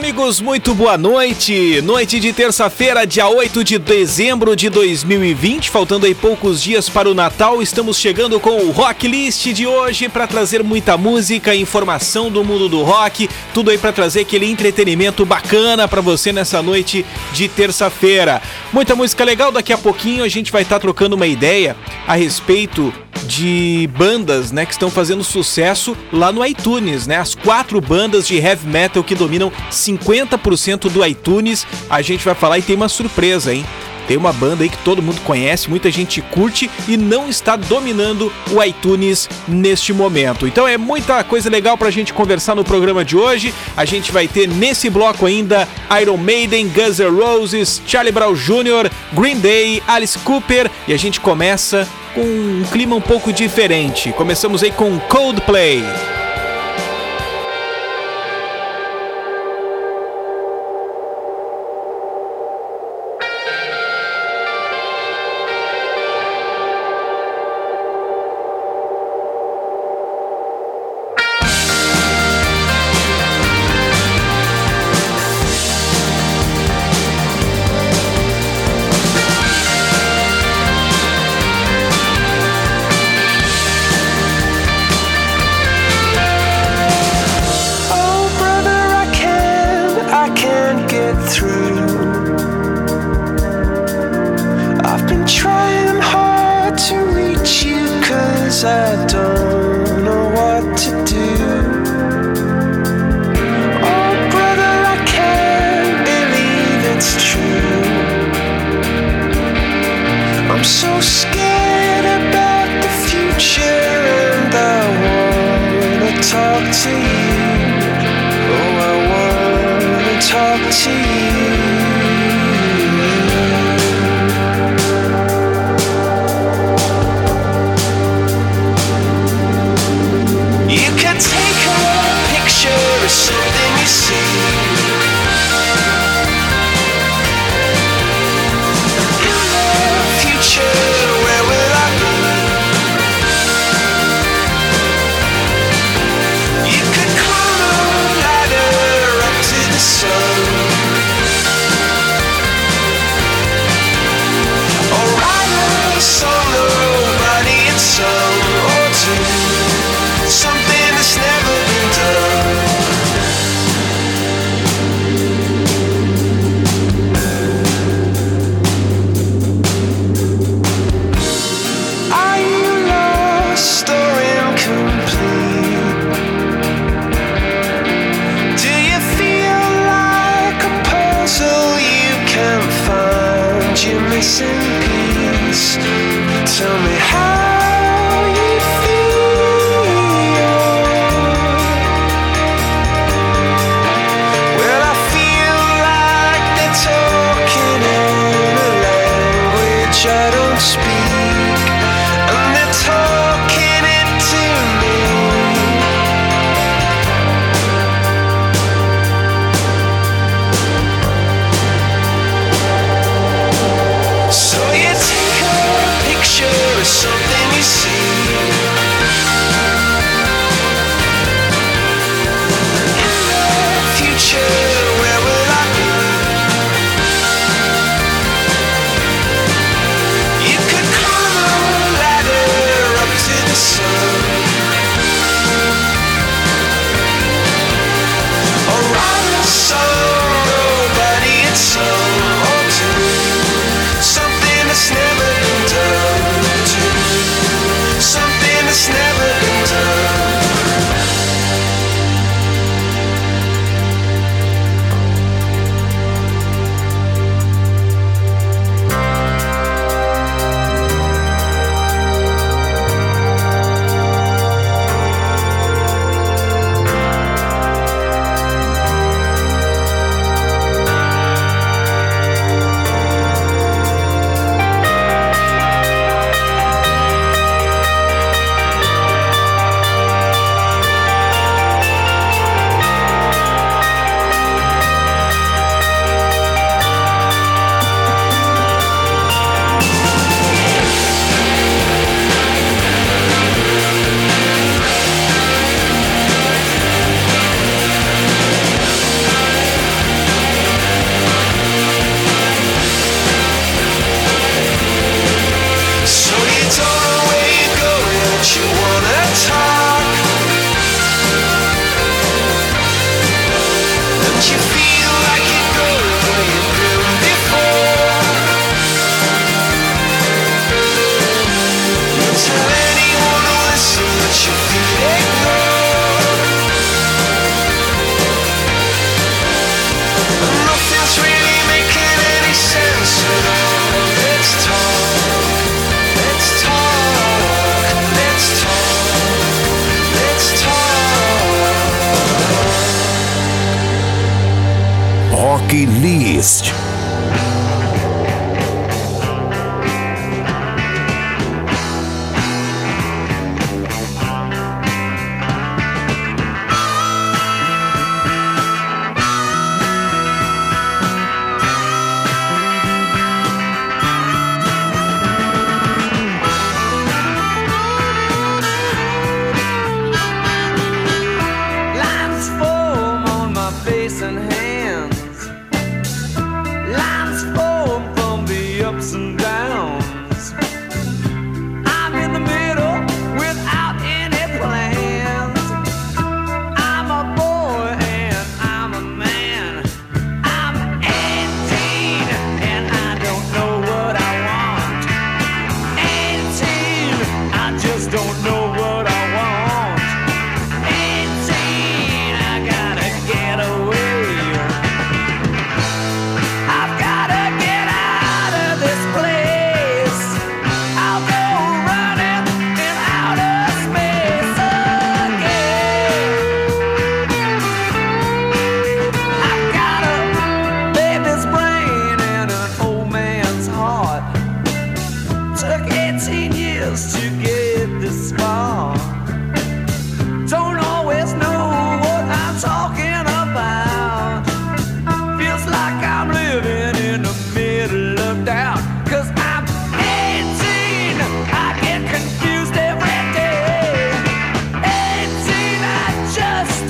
Amigos, muito boa noite. Noite de terça-feira, dia 8 de dezembro de 2020. Faltando aí poucos dias para o Natal, estamos chegando com o Rock List de hoje para trazer muita música, informação do mundo do rock, tudo aí para trazer aquele entretenimento bacana para você nessa noite de terça-feira. Muita música legal, daqui a pouquinho a gente vai estar tá trocando uma ideia a respeito de bandas, né, que estão fazendo sucesso lá no iTunes, né? As quatro bandas de heavy metal que dominam 50% do iTunes. A gente vai falar e tem uma surpresa, hein? Tem uma banda aí que todo mundo conhece, muita gente curte e não está dominando o iTunes neste momento. Então é muita coisa legal pra gente conversar no programa de hoje. A gente vai ter nesse bloco ainda Iron Maiden, Guns N' Roses, Charlie Brown Jr., Green Day, Alice Cooper e a gente começa com um clima um pouco diferente. Começamos aí com Coldplay.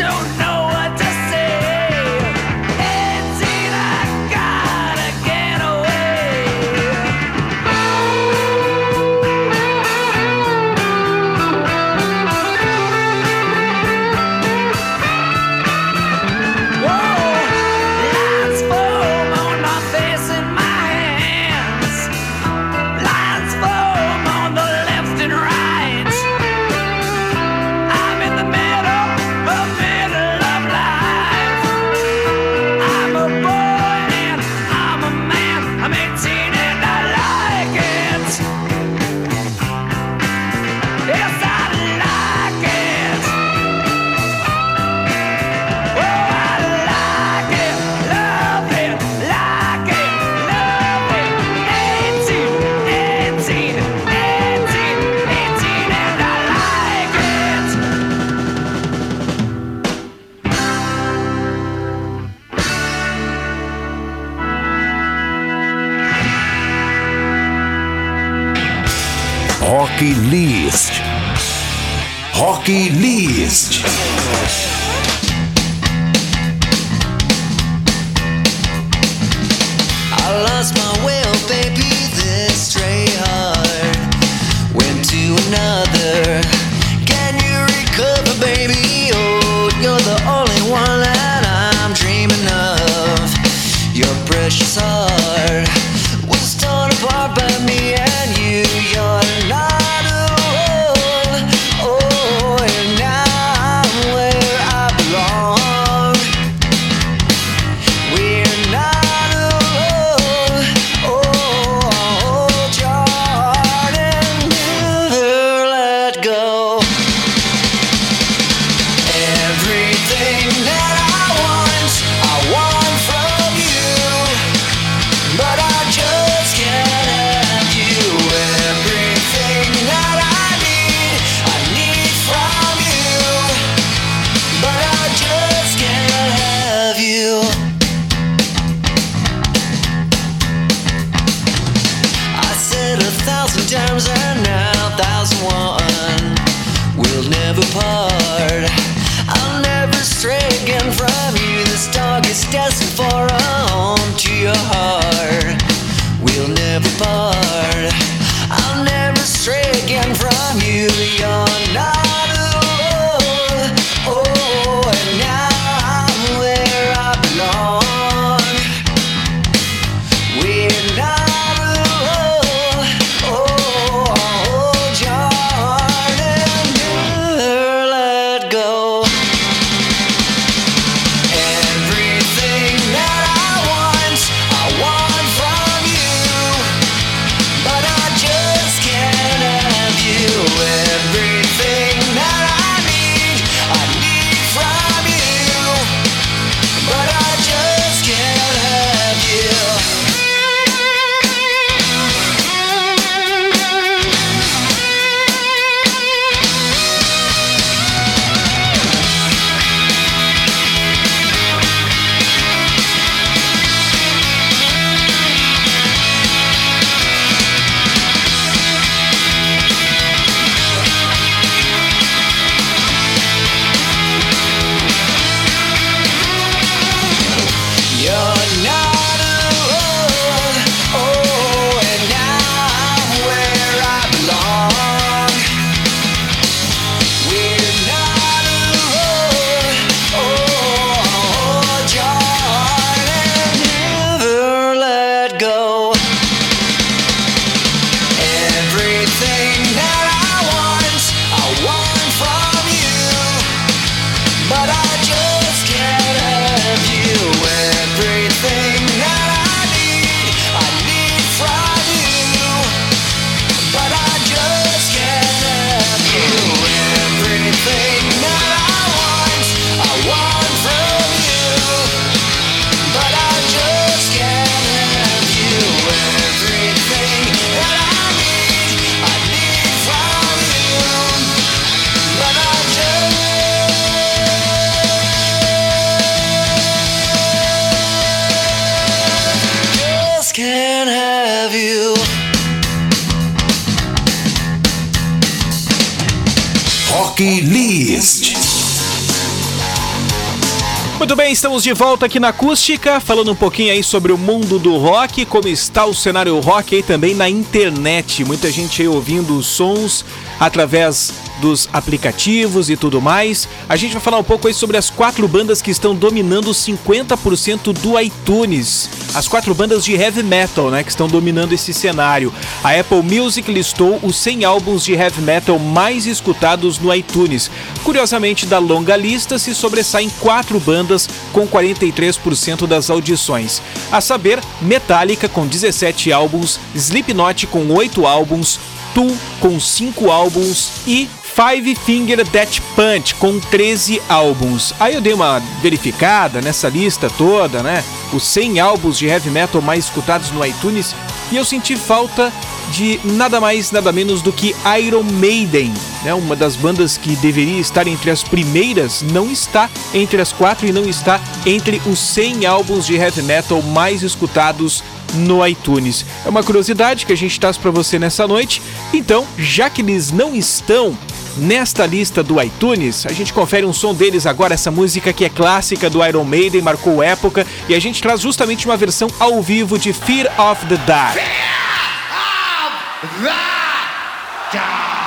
don't know. List. Muito bem, estamos de volta aqui na Acústica, falando um pouquinho aí sobre o mundo do rock, como está o cenário rock aí também na internet. Muita gente aí ouvindo os sons através dos aplicativos e tudo mais. A gente vai falar um pouco aí sobre as quatro bandas que estão dominando 50% do iTunes. As quatro bandas de heavy metal, né, que estão dominando esse cenário. A Apple Music listou os 100 álbuns de heavy metal mais escutados no iTunes. Curiosamente, da longa lista se sobressaem quatro bandas com 43% das audições. A saber, Metallica com 17 álbuns, Slipknot com 8 álbuns, Tool com 5 álbuns e Five Finger Death Punch com 13 álbuns. Aí eu dei uma verificada nessa lista toda, né? Os 100 álbuns de heavy metal mais escutados no iTunes e eu senti falta de nada mais, nada menos do que Iron Maiden, né? Uma das bandas que deveria estar entre as primeiras, não está entre as quatro e não está entre os 100 álbuns de heavy metal mais escutados no iTunes. É uma curiosidade que a gente traz para você nessa noite. Então, já que eles não estão nesta lista do iTunes, a gente confere um som deles agora, essa música que é clássica do Iron Maiden, marcou época, e a gente traz justamente uma versão ao vivo de Fear of the Dark. Fear of the Dark.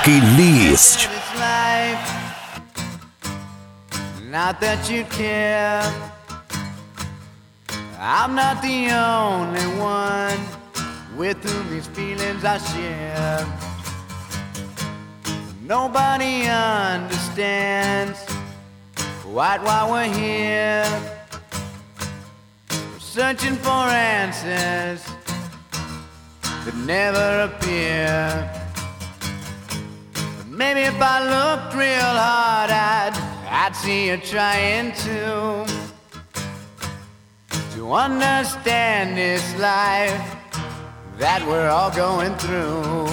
Rock List. Not that you care. I'm not the only one with whom these feelings I share. Nobody understands quite why we're here. We're searching for answers that never appear. Maybe if I looked real hard, I'd, I'd see you trying to to understand this life that we're all going through.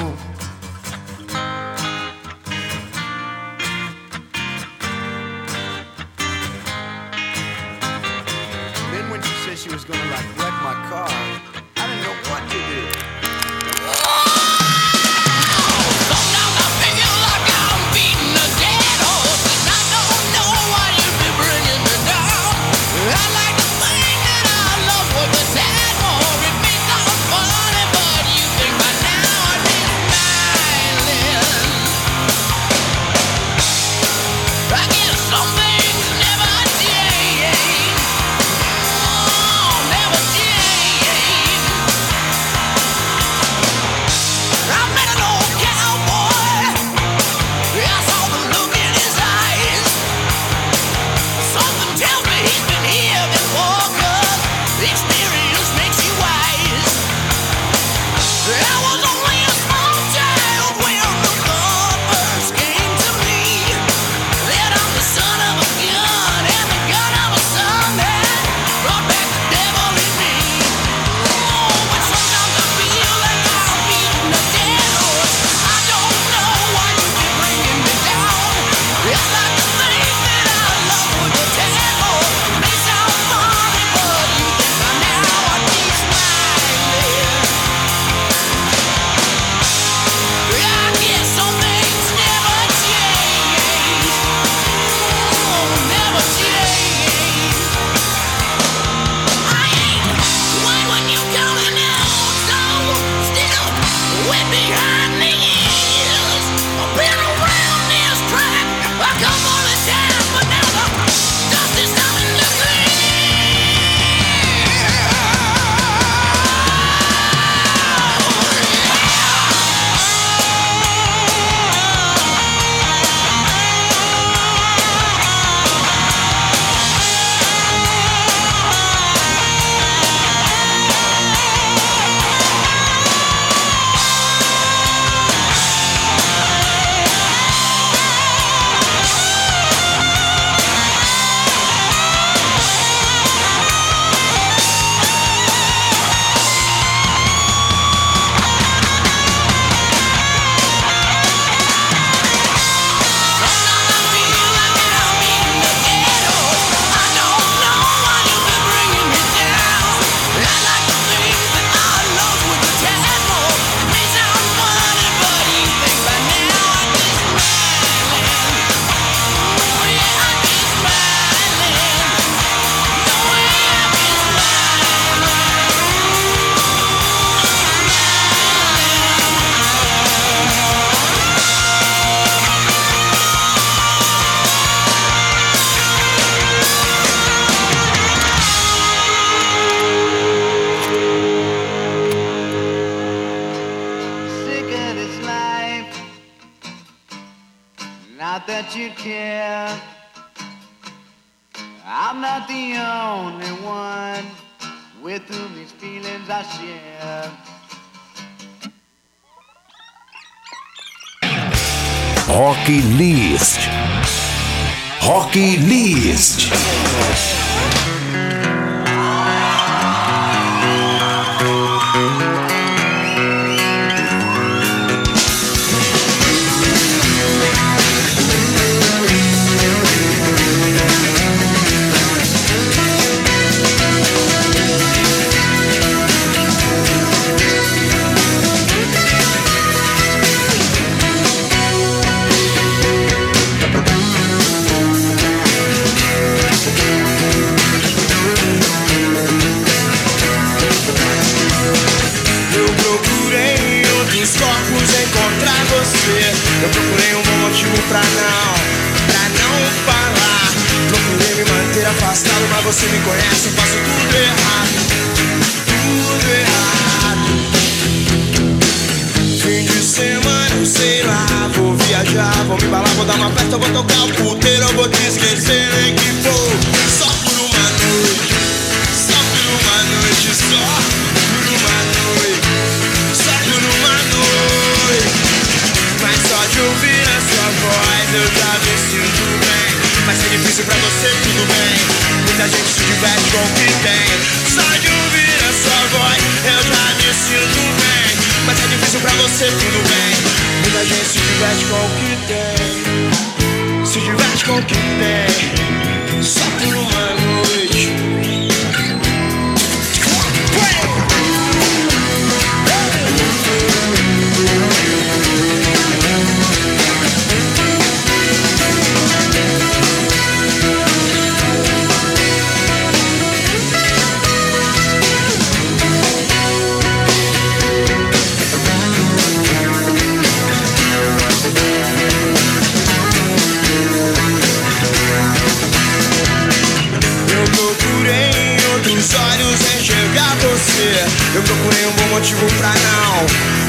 Outros olhos enxergar você. Eu procurei um bom motivo pra não,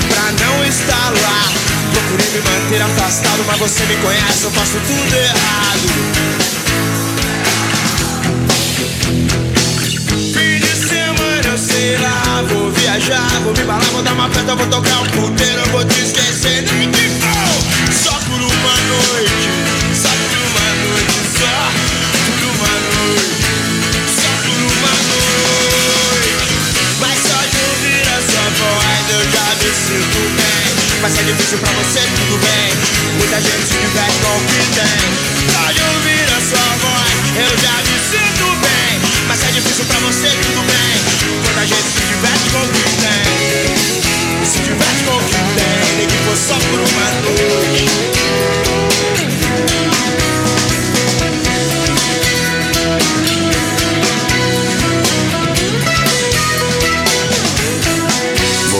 pra não estar lá. Procurei me manter afastado, mas você me conhece, eu faço tudo errado. Fim de semana, eu sei lá, vou viajar, vou me embalar, vou dar uma festa, vou tocar um puteiro, vou te esquecer, nem que for. Só por uma noite, sinto bem Mas é difícil pra você, tudo bem. Muita gente se diverte com o que tem. Só de ouvir a sua voz eu já me sinto bem Mas é difícil pra você, tudo bem. Muita gente se diverte com o que tem. Se diverte com o que tem Nem que for só por uma noite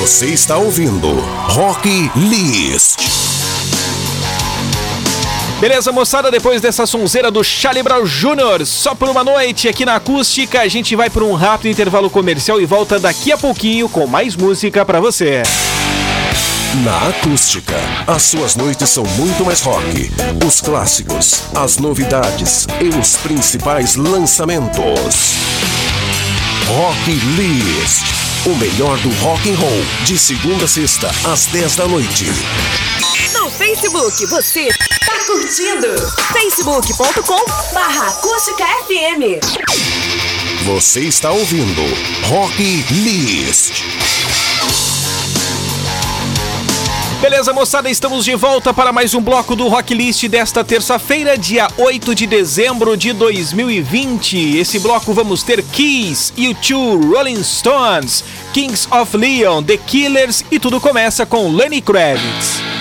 Você está ouvindo Rock List. Beleza, moçada, depois dessa sonzeira do Charlie Brown Jr., só por uma noite aqui na Acústica, a gente vai por um rápido intervalo comercial e volta daqui a pouquinho com mais música pra você. Na Acústica, as suas noites são muito mais rock. Os clássicos, as novidades e os principais lançamentos. Rock List, o melhor do rock and roll, de segunda a sexta às 10 da noite. No Facebook, você tá curtindo. facebook.com barra acústica FM. Você está ouvindo Rock List. Beleza, moçada, estamos de volta para mais um bloco do Rock List desta terça-feira, dia 8 de dezembro de 2020. Esse bloco vamos ter Kiss, U2, Rolling Stones, Kings of Leon, The Killers e tudo começa com Lenny Kravitz.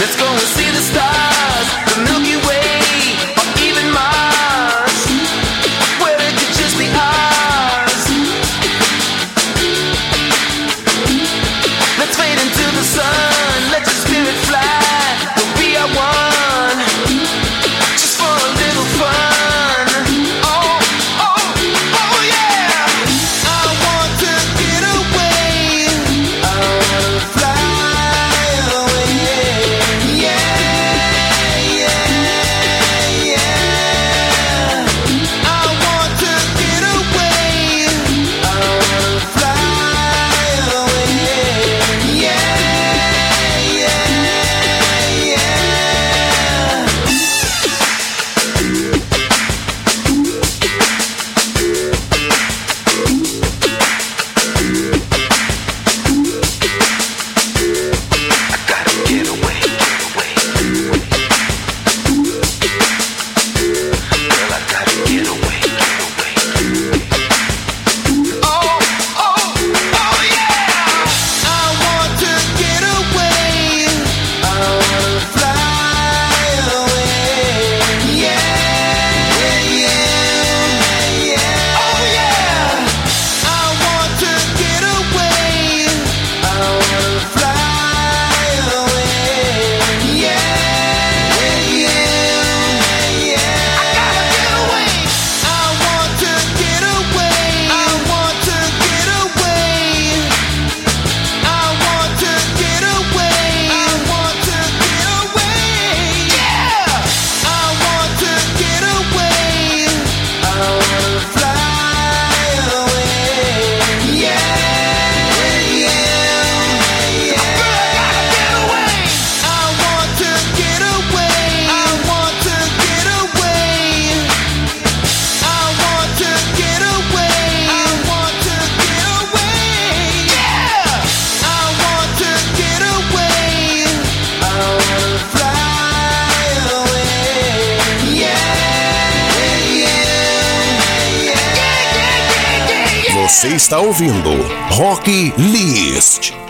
Let's go and see the stars. Está ouvindo Rock List.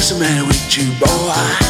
What's the matter with you, boy?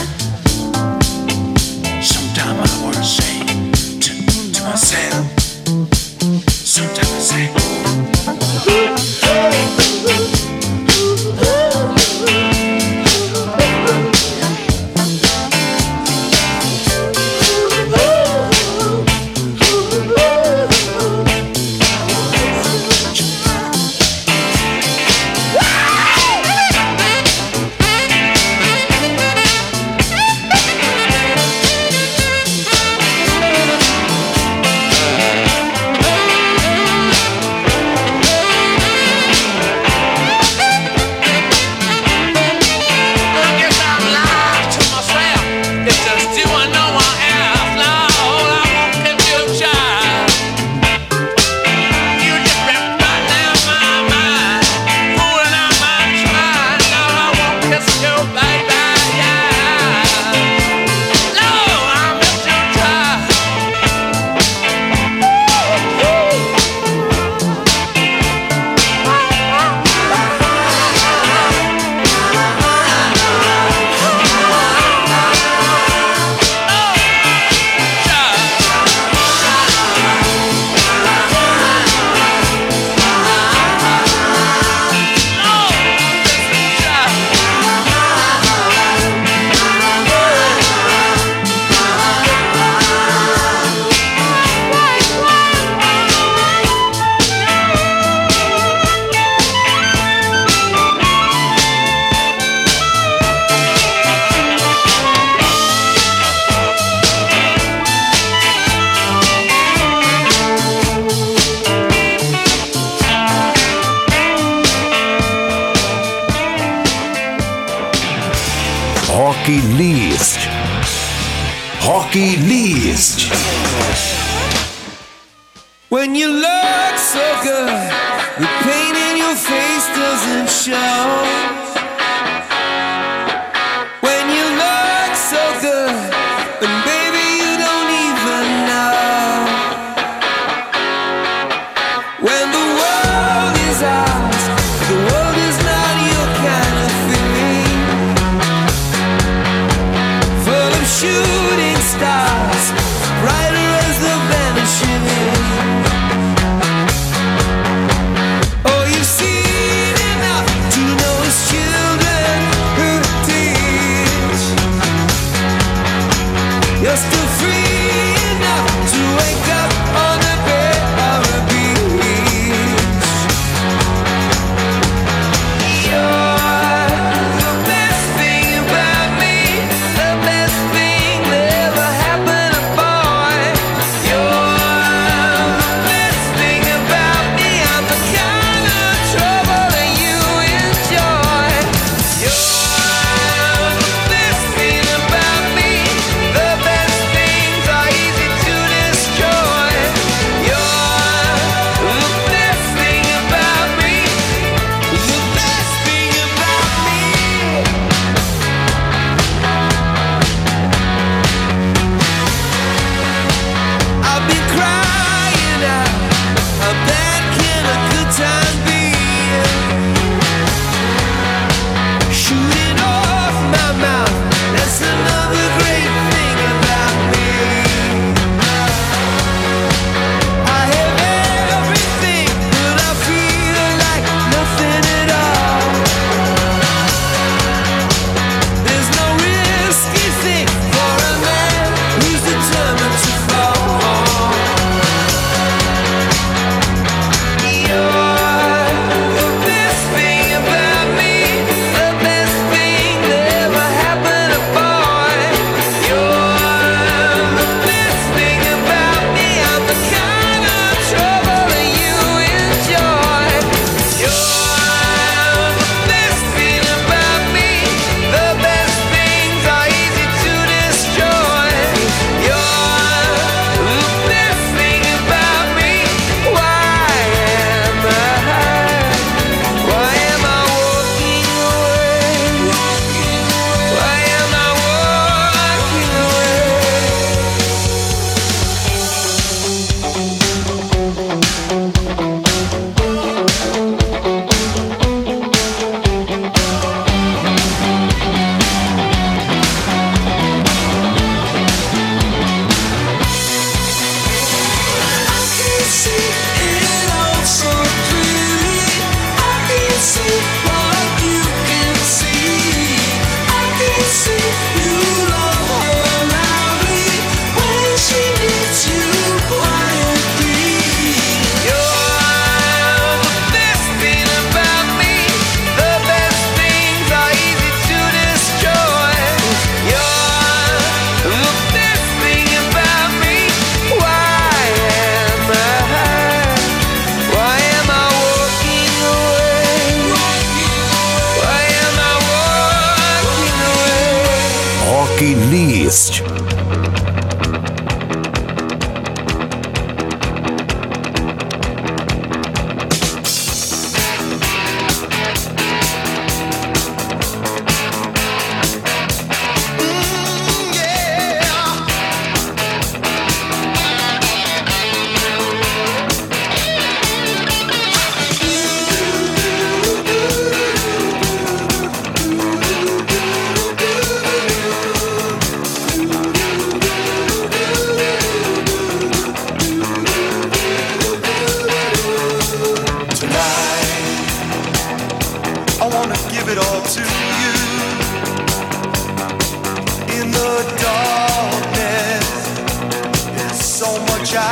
I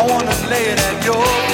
wanna lay it at your